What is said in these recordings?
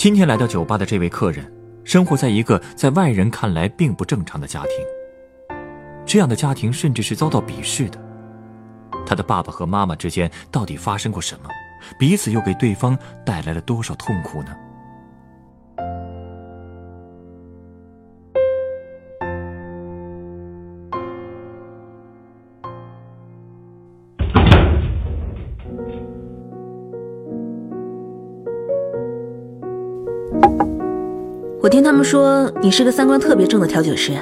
今天来到酒吧的这位客人，生活在一个在外人看来并不正常的家庭。这样的家庭甚至是遭到鄙视的。他的爸爸和妈妈之间到底发生过什么？彼此又给对方带来了多少痛苦呢？们说你是个三观特别正的调酒师，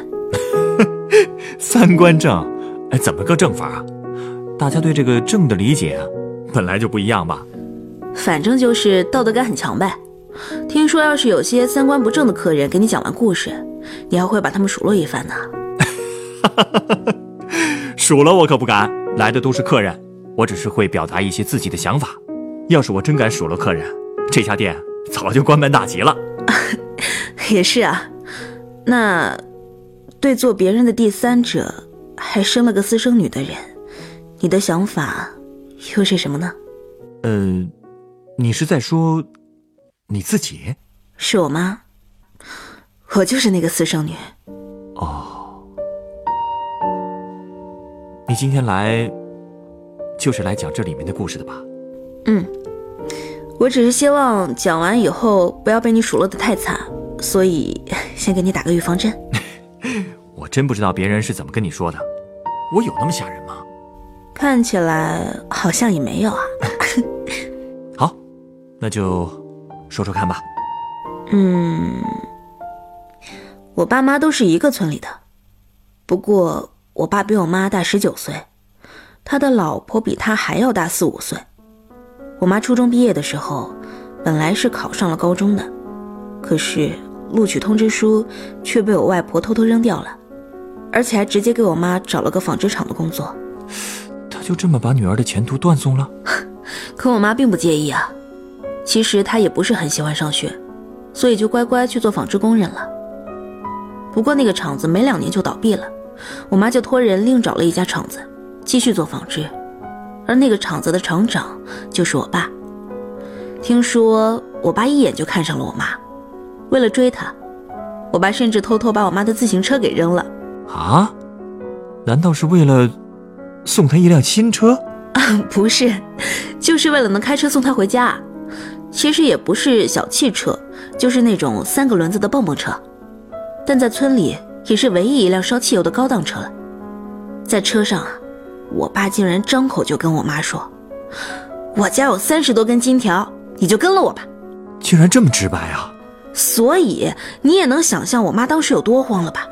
三观正，哎，怎么个正法啊？大家对这个正的理解啊，本来就不一样吧？反正就是道德感很强呗。听说要是有些三观不正的客人给你讲完故事，你还会把他们数落一番呢。数落我可不敢，来的都是客人，我只是会表达一些自己的想法。要是我真敢数落客人，这家店早就关门大吉了。也是啊，那对做别人的第三者，还生了个私生女的人，你的想法又是什么呢？呃，你是在说你自己？是我妈，我就是那个私生女。哦，你今天来就是来讲这里面的故事的吧？嗯，我只是希望讲完以后不要被你数落的太惨。所以，先给你打个预防针。我真不知道别人是怎么跟你说的，我有那么吓人吗？看起来好像也没有啊。好，那就说说看吧。嗯，我爸妈都是一个村里的，不过我爸比我妈大十九岁，他的老婆比他还要大四五岁。我妈初中毕业的时候，本来是考上了高中的，可是。录取通知书却被我外婆偷偷扔掉了，而且还直接给我妈找了个纺织厂的工作。他就这么把女儿的前途断送了？可我妈并不介意啊。其实她也不是很喜欢上学，所以就乖乖去做纺织工人了。不过那个厂子没两年就倒闭了，我妈就托人另找了一家厂子继续做纺织，而那个厂子的厂长就是我爸。听说我爸一眼就看上了我妈。为了追他，我爸甚至偷偷把我妈的自行车给扔了。啊？难道是为了送她一辆新车？啊，不是，就是为了能开车送她回家。其实也不是小汽车，就是那种三个轮子的蹦蹦车，但在村里也是唯一一辆烧汽油的高档车了。在车上啊，我爸竟然张口就跟我妈说：“我家有三十多根金条，你就跟了我吧。”竟然这么直白啊！所以你也能想象我妈当时有多慌了吧？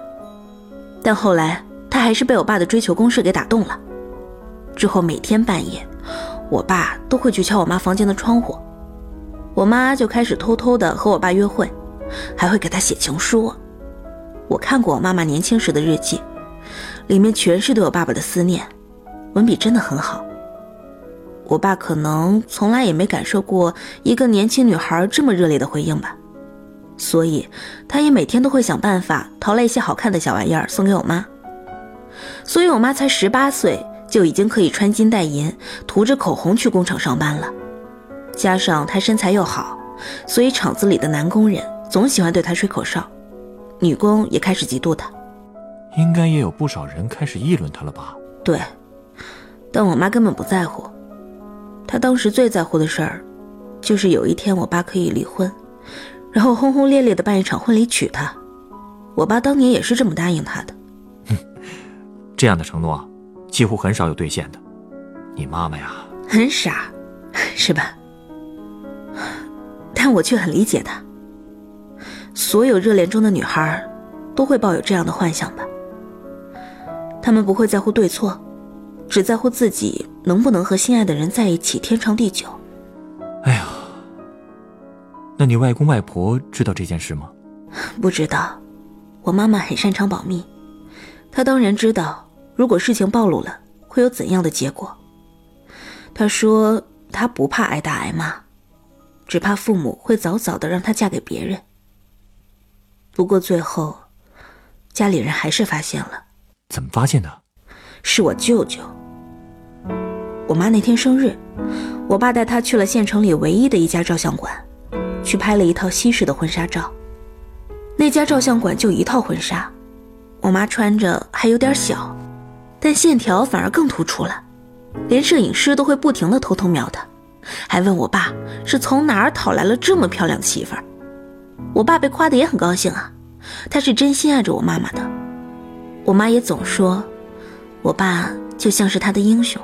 但后来她还是被我爸的追求攻势给打动了。之后每天半夜，我爸都会去敲我妈房间的窗户，我妈就开始偷偷的和我爸约会，还会给他写情书。我看过我妈妈年轻时的日记，里面全是对我爸爸的思念，文笔真的很好。我爸可能从来也没感受过一个年轻女孩这么热烈的回应吧。所以，她也每天都会想办法淘来一些好看的小玩意儿送给我妈。所以我妈才十八岁就已经可以穿金戴银、涂着口红去工厂上班了。加上她身材又好，所以厂子里的男工人总喜欢对她吹口哨，女工也开始嫉妒她。应该也有不少人开始议论她了吧？对，但我妈根本不在乎。她当时最在乎的事儿，就是有一天我爸可以离婚。然后轰轰烈烈的办一场婚礼娶她，我爸当年也是这么答应她的。哼，这样的承诺几乎很少有兑现的。你妈妈呀，很傻，是吧？但我却很理解她。所有热恋中的女孩都会抱有这样的幻想吧？她们不会在乎对错，只在乎自己能不能和心爱的人在一起天长地久。你外公外婆知道这件事吗？不知道，我妈妈很擅长保密，她当然知道，如果事情暴露了，会有怎样的结果。她说她不怕挨打挨骂，只怕父母会早早的让她嫁给别人。不过最后，家里人还是发现了。怎么发现的？是我舅舅。我妈那天生日，我爸带她去了县城里唯一的一家照相馆，去拍了一套西式的婚纱照。那家照相馆就一套婚纱，我妈穿着还有点小，但线条反而更突出了，连摄影师都会不停的偷偷瞄她，还问我爸是从哪儿讨来了这么漂亮的媳妇儿。我爸被夸的也很高兴啊，他是真心爱着我妈妈的。我妈也总说，我爸就像是他的英雄。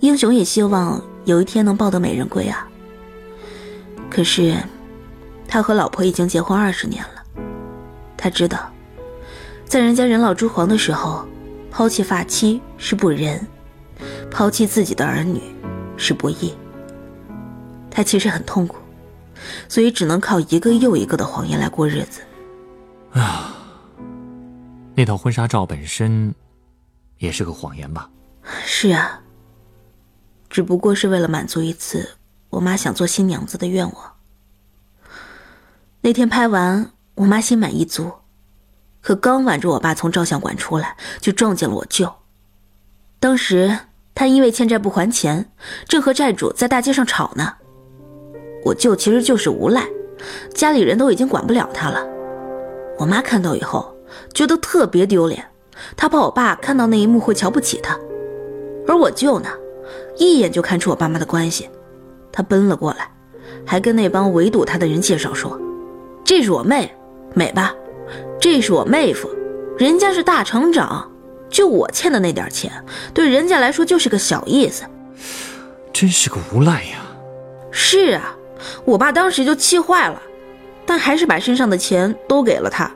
英雄也希望有一天能抱得美人归啊。可是。他和老婆已经结婚二十年了，他知道，在人家人老珠黄的时候，抛弃发妻是不仁，抛弃自己的儿女是不义。他其实很痛苦，所以只能靠一个又一个的谎言来过日子。啊，那套婚纱照本身也是个谎言吧？是啊，只不过是为了满足一次我妈想做新娘子的愿望。那天拍完，我妈心满意足，可刚挽着我爸从照相馆出来，就撞见了我舅。当时他因为欠债不还钱，正和债主在大街上吵呢。我舅其实就是无赖，家里人都已经管不了他了。我妈看到以后觉得特别丢脸，她怕我爸看到那一幕会瞧不起他。而我舅呢，一眼就看出我爸妈的关系，他奔了过来，还跟那帮围堵他的人介绍说。这是我妹，美吧？这是我妹夫，人家是大厂长，就我欠的那点钱，对人家来说就是个小意思。真是个无赖呀！是啊，我爸当时就气坏了，但还是把身上的钱都给了他。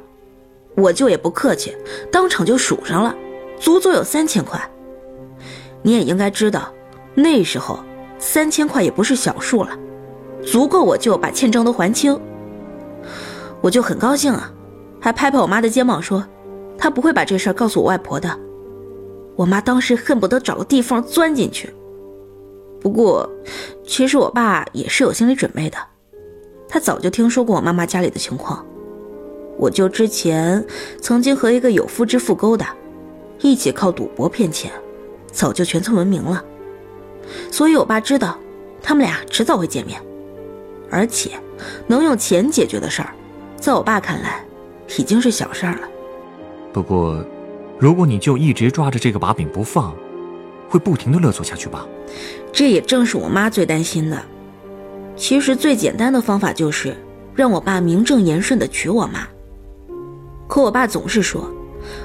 我舅也不客气，当场就数上了，足足有三千块。你也应该知道，那时候三千块也不是小数了，足够我舅把欠账都还清。我就很高兴啊，还拍拍我妈的肩膀说：“他不会把这事告诉我外婆的。”我妈当时恨不得找个地缝钻进去。不过，其实我爸也是有心理准备的，他早就听说过我妈妈家里的情况。我舅之前曾经和一个有夫之妇勾搭，一起靠赌博骗钱，早就全村闻名了。所以我爸知道，他们俩迟早会见面，而且能用钱解决的事儿。在我爸看来，已经是小事儿了。不过，如果你就一直抓着这个把柄不放，会不停的勒索下去吧？这也正是我妈最担心的。其实最简单的方法就是让我爸名正言顺的娶我妈。可我爸总是说，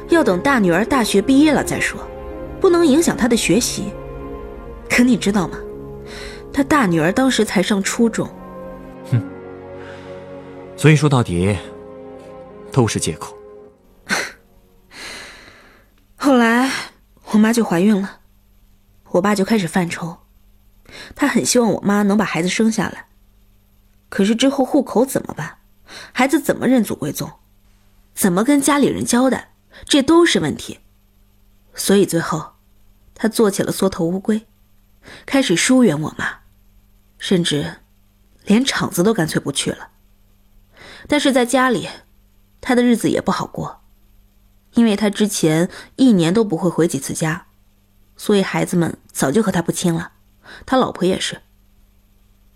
要等大女儿大学毕业了再说，不能影响她的学习。可你知道吗？他大女儿当时才上初中。哼所以说到底，都是借口。后来我妈就怀孕了，我爸就开始犯愁，他很希望我妈能把孩子生下来。可是之后户口怎么办？孩子怎么认祖归宗？怎么跟家里人交代？这都是问题。所以最后，他做起了缩头乌龟，开始疏远我妈，甚至连厂子都干脆不去了。但是在家里，他的日子也不好过，因为他之前一年都不会回几次家，所以孩子们早就和他不亲了，他老婆也是。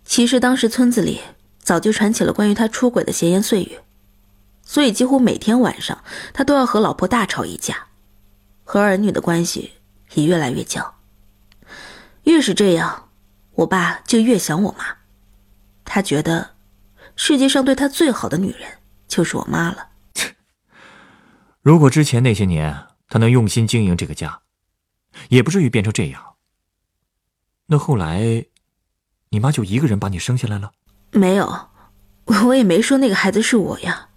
其实当时村子里早就传起了关于他出轨的闲言碎语，所以几乎每天晚上他都要和老婆大吵一架，和儿女的关系也越来越僵。越是这样，我爸就越想我妈，他觉得。世界上对他最好的女人就是我妈了。如果之前那些年他能用心经营这个家，也不至于变成这样。那后来，你妈就一个人把你生下来了？没有，我也没说那个孩子是我呀。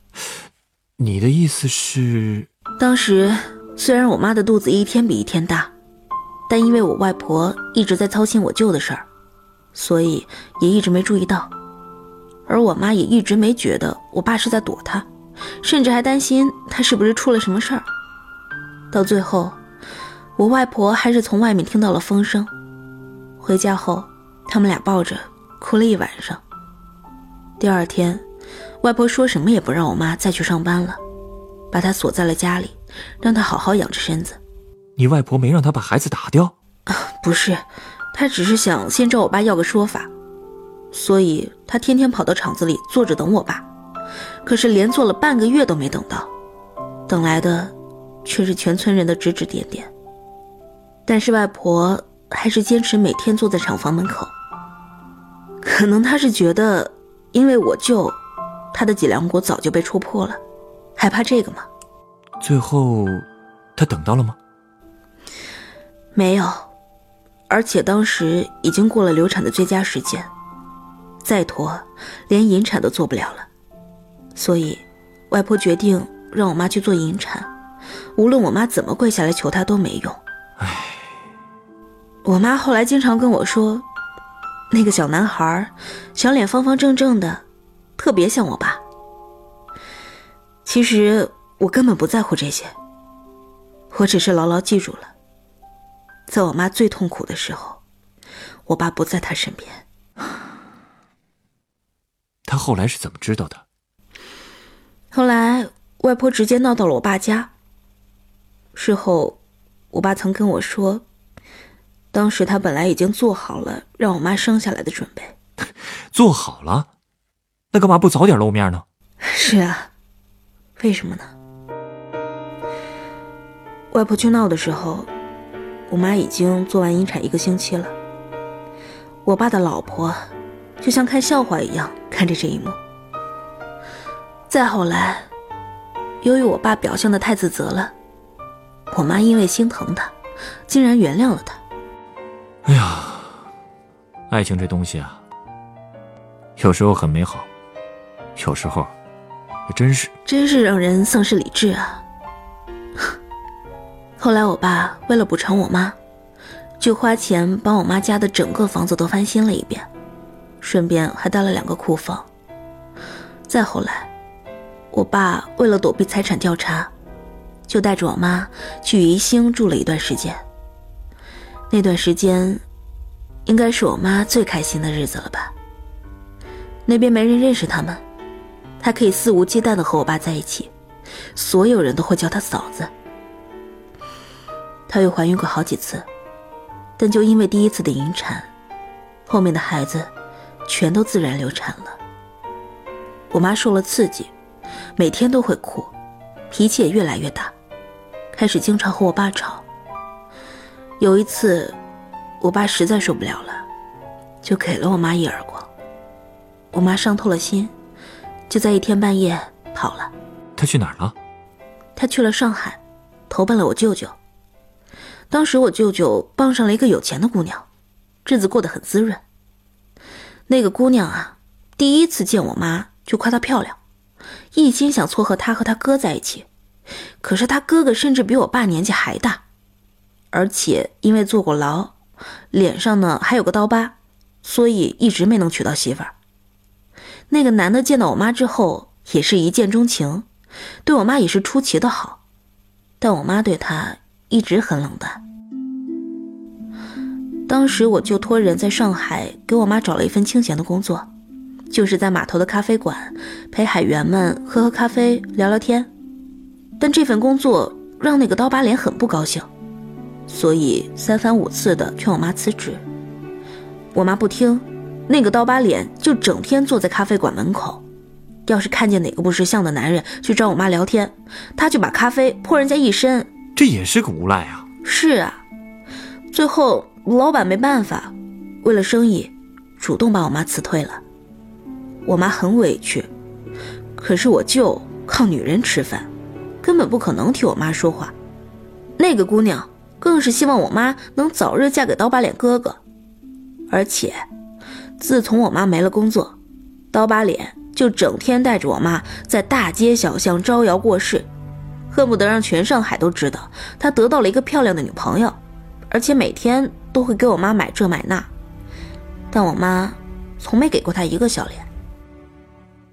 你的意思是，当时虽然我妈的肚子一天比一天大，但因为我外婆一直在操心我舅的事儿，所以也一直没注意到。而我妈也一直没觉得我爸是在躲她，甚至还担心他是不是出了什么事儿。到最后，我外婆还是从外面听到了风声，回家后，他们俩抱着哭了一晚上。第二天，外婆说什么也不让我妈再去上班了，把她锁在了家里，让她好好养着身子。你外婆没让他把孩子打掉？不是，他只是想先找我爸要个说法。所以他天天跑到厂子里坐着等我爸，可是连坐了半个月都没等到，等来的却是全村人的指指点点。但是外婆还是坚持每天坐在厂房门口。可能她是觉得，因为我舅，她的脊梁骨早就被戳破了，害怕这个吗？最后，他等到了吗？没有，而且当时已经过了流产的最佳时间。再拖，连引产都做不了了，所以，外婆决定让我妈去做引产，无论我妈怎么跪下来求她都没用。唉，我妈后来经常跟我说，那个小男孩，小脸方方正正的，特别像我爸。其实我根本不在乎这些，我只是牢牢记住了，在我妈最痛苦的时候，我爸不在她身边。他后来是怎么知道的？后来外婆直接闹到了我爸家。事后，我爸曾跟我说，当时他本来已经做好了让我妈生下来的准备。做好了？那干嘛不早点露面呢？是啊，为什么呢？外婆去闹的时候，我妈已经做完引产一个星期了。我爸的老婆。就像看笑话一样看着这一幕。再后来，由于我爸表现的太自责了，我妈因为心疼他，竟然原谅了他。哎呀，爱情这东西啊，有时候很美好，有时候也真是真是让人丧失理智啊。后来我爸为了补偿我妈，就花钱把我妈家的整个房子都翻新了一遍。顺便还带了两个库房。再后来，我爸为了躲避财产调查，就带着我妈去宜兴住了一段时间。那段时间，应该是我妈最开心的日子了吧？那边没人认识他们，她可以肆无忌惮的和我爸在一起，所有人都会叫她嫂子。她又怀孕过好几次，但就因为第一次的引产，后面的孩子。全都自然流产了。我妈受了刺激，每天都会哭，脾气也越来越大，开始经常和我爸吵。有一次，我爸实在受不了了，就给了我妈一耳光。我妈伤透了心，就在一天半夜跑了。她去哪儿了？她去了上海，投奔了我舅舅。当时我舅舅傍上了一个有钱的姑娘，日子过得很滋润。那个姑娘啊，第一次见我妈就夸她漂亮，一心想撮合她和她哥在一起。可是她哥哥甚至比我爸年纪还大，而且因为坐过牢，脸上呢还有个刀疤，所以一直没能娶到媳妇儿。那个男的见到我妈之后也是一见钟情，对我妈也是出奇的好，但我妈对他一直很冷淡。当时我就托人在上海给我妈找了一份清闲的工作，就是在码头的咖啡馆陪海员们喝喝咖啡、聊聊天。但这份工作让那个刀疤脸很不高兴，所以三番五次的劝我妈辞职。我妈不听，那个刀疤脸就整天坐在咖啡馆门口，要是看见哪个不识相的男人去找我妈聊天，他就把咖啡泼人家一身。这也是个无赖啊！是啊，最后。老板没办法，为了生意，主动把我妈辞退了。我妈很委屈，可是我舅靠女人吃饭，根本不可能替我妈说话。那个姑娘更是希望我妈能早日嫁给刀疤脸哥哥。而且，自从我妈没了工作，刀疤脸就整天带着我妈在大街小巷招摇过市，恨不得让全上海都知道他得到了一个漂亮的女朋友。而且每天都会给我妈买这买那，但我妈从没给过他一个笑脸。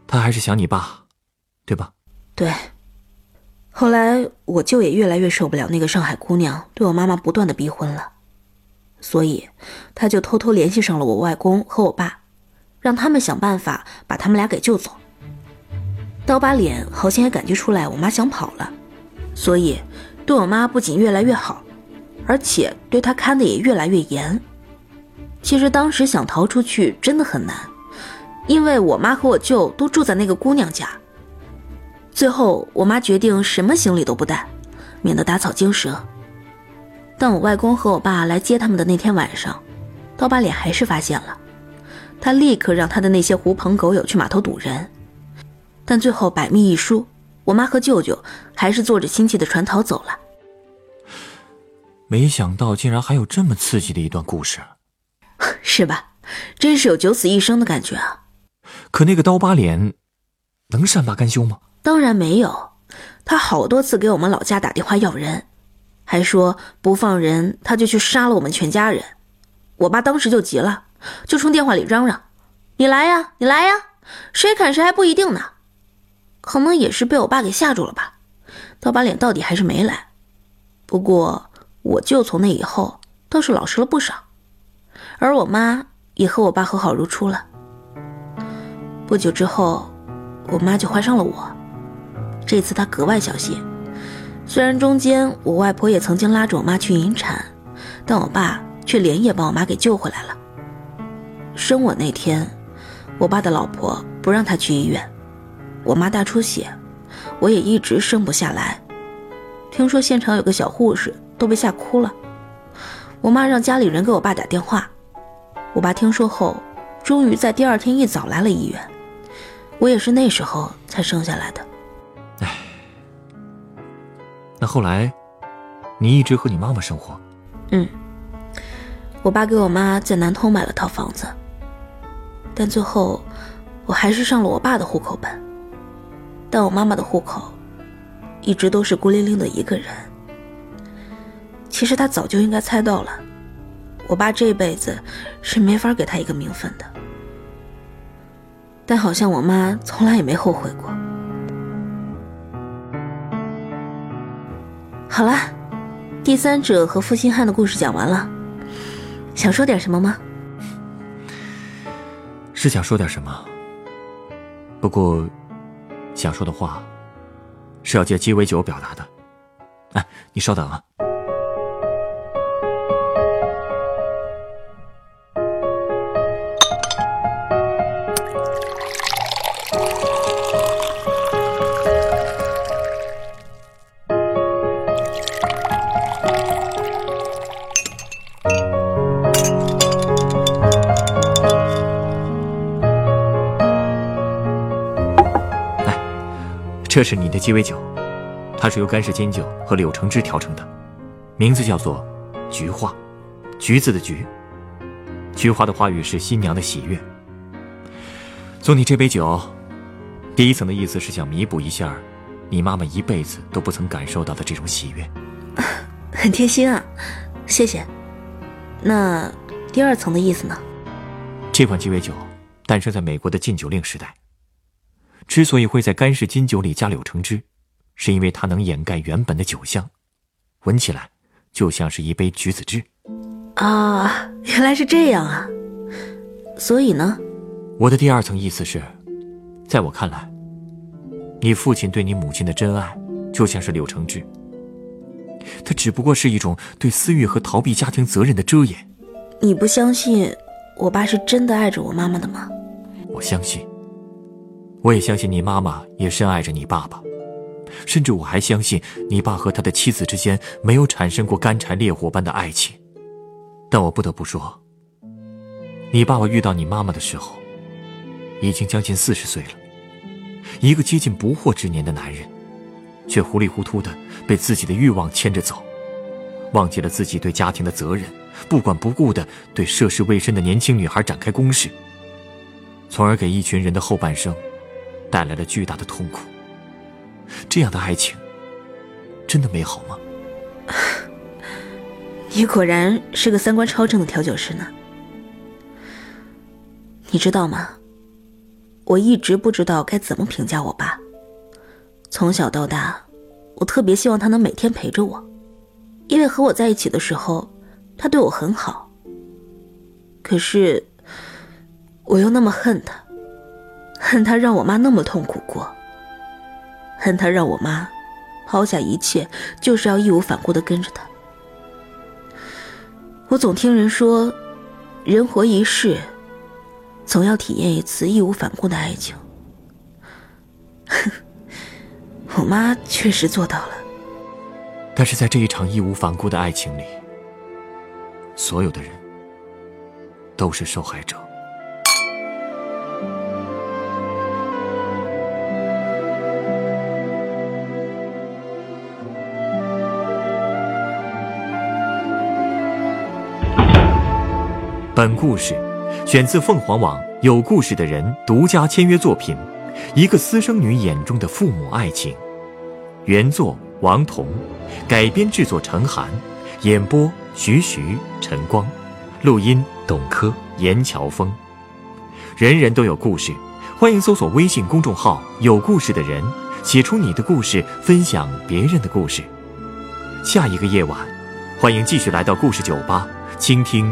他还是想你爸，对吧？对。后来我舅也越来越受不了那个上海姑娘对我妈妈不断的逼婚了，所以他就偷偷联系上了我外公和我爸，让他们想办法把他们俩给救走。刀疤脸好像也感觉出来我妈想跑了，所以对我妈不仅越来越好，而且对她看的也越来越严。其实当时想逃出去真的很难，因为我妈和我舅都住在那个姑娘家。最后，我妈决定什么行李都不带，免得打草惊蛇。但我外公和我爸来接他们的那天晚上，刀疤脸还是发现了，他立刻让他的那些狐朋狗友去码头堵人。但最后百密一疏，我妈和舅舅还是坐着亲戚的船逃走了。没想到竟然还有这么刺激的一段故事，是吧？真是有九死一生的感觉啊！可那个刀疤脸，能善罢甘休吗？当然没有，他好多次给我们老家打电话要人，还说不放人他就去杀了我们全家人。我爸当时就急了，就冲电话里嚷嚷：“你来呀，你来呀，谁砍谁还不一定呢。”可能也是被我爸给吓住了吧，刀疤脸到底还是没来。不过我舅从那以后倒是老实了不少，而我妈也和我爸和好如初了。不久之后，我妈就怀上了我。这次她格外小心，虽然中间我外婆也曾经拉着我妈去引产，但我爸却连夜把我妈给救回来了。生我那天，我爸的老婆不让他去医院，我妈大出血，我也一直生不下来。听说现场有个小护士都被吓哭了，我妈让家里人给我爸打电话，我爸听说后，终于在第二天一早来了医院，我也是那时候才生下来的。那后来，你一直和你妈妈生活？嗯，我爸给我妈在南通买了套房子，但最后我还是上了我爸的户口本。但我妈妈的户口一直都是孤零零的一个人。其实他早就应该猜到了，我爸这辈子是没法给他一个名分的。但好像我妈从来也没后悔过。好了，第三者和负心汉的故事讲完了。想说点什么吗？是想说点什么。不过，想说的话是要借鸡尾酒表达的。哎，你稍等啊。这是你的鸡尾酒，它是由干式金酒和柳橙汁调成的，名字叫做“菊花”，橘子的橘。菊花的花语是新娘的喜悦。送你这杯酒，第一层的意思是想弥补一下你妈妈一辈子都不曾感受到的这种喜悦。很贴心啊，谢谢。那第二层的意思呢？这款鸡尾酒诞生在美国的禁酒令时代。之所以会在干式金酒里加柳橙汁，是因为它能掩盖原本的酒香，闻起来就像是一杯橘子汁。啊，原来是这样啊！所以呢，我的第二层意思是，在我看来，你父亲对你母亲的真爱就像是柳橙汁，它只不过是一种对私欲和逃避家庭责任的遮掩。你不相信我爸是真的爱着我妈妈的吗？我相信。我也相信你妈妈也深爱着你爸爸，甚至我还相信你爸和他的妻子之间没有产生过干柴烈火般的爱情。但我不得不说，你爸爸遇到你妈妈的时候，已经将近四十岁了，一个接近不惑之年的男人，却糊里糊涂的被自己的欲望牵着走，忘记了自己对家庭的责任，不管不顾的对涉世未深的年轻女孩展开攻势，从而给一群人的后半生。带来了巨大的痛苦。这样的爱情，真的美好吗？你果然是个三观超正的调酒师呢。你知道吗？我一直不知道该怎么评价我爸。从小到大，我特别希望他能每天陪着我，因为和我在一起的时候，他对我很好。可是，我又那么恨他，恨他让我妈那么痛苦过，恨他让我妈抛下一切，就是要义无反顾的跟着他。我总听人说，人活一世，总要体验一次义无反顾的爱情。哼 我妈确实做到了，但是在这一场义无反顾的爱情里，所有的人。都是受害者。本故事选自凤凰网有故事的人独家签约作品，《一个私生女眼中的父母爱情》，原作王彤，改编制作陈寒，演播徐徐、陈光。录音：董珂、严乔峰。人人都有故事，欢迎搜索微信公众号“有故事的人”，写出你的故事，分享别人的故事。下一个夜晚，欢迎继续来到故事酒吧，倾听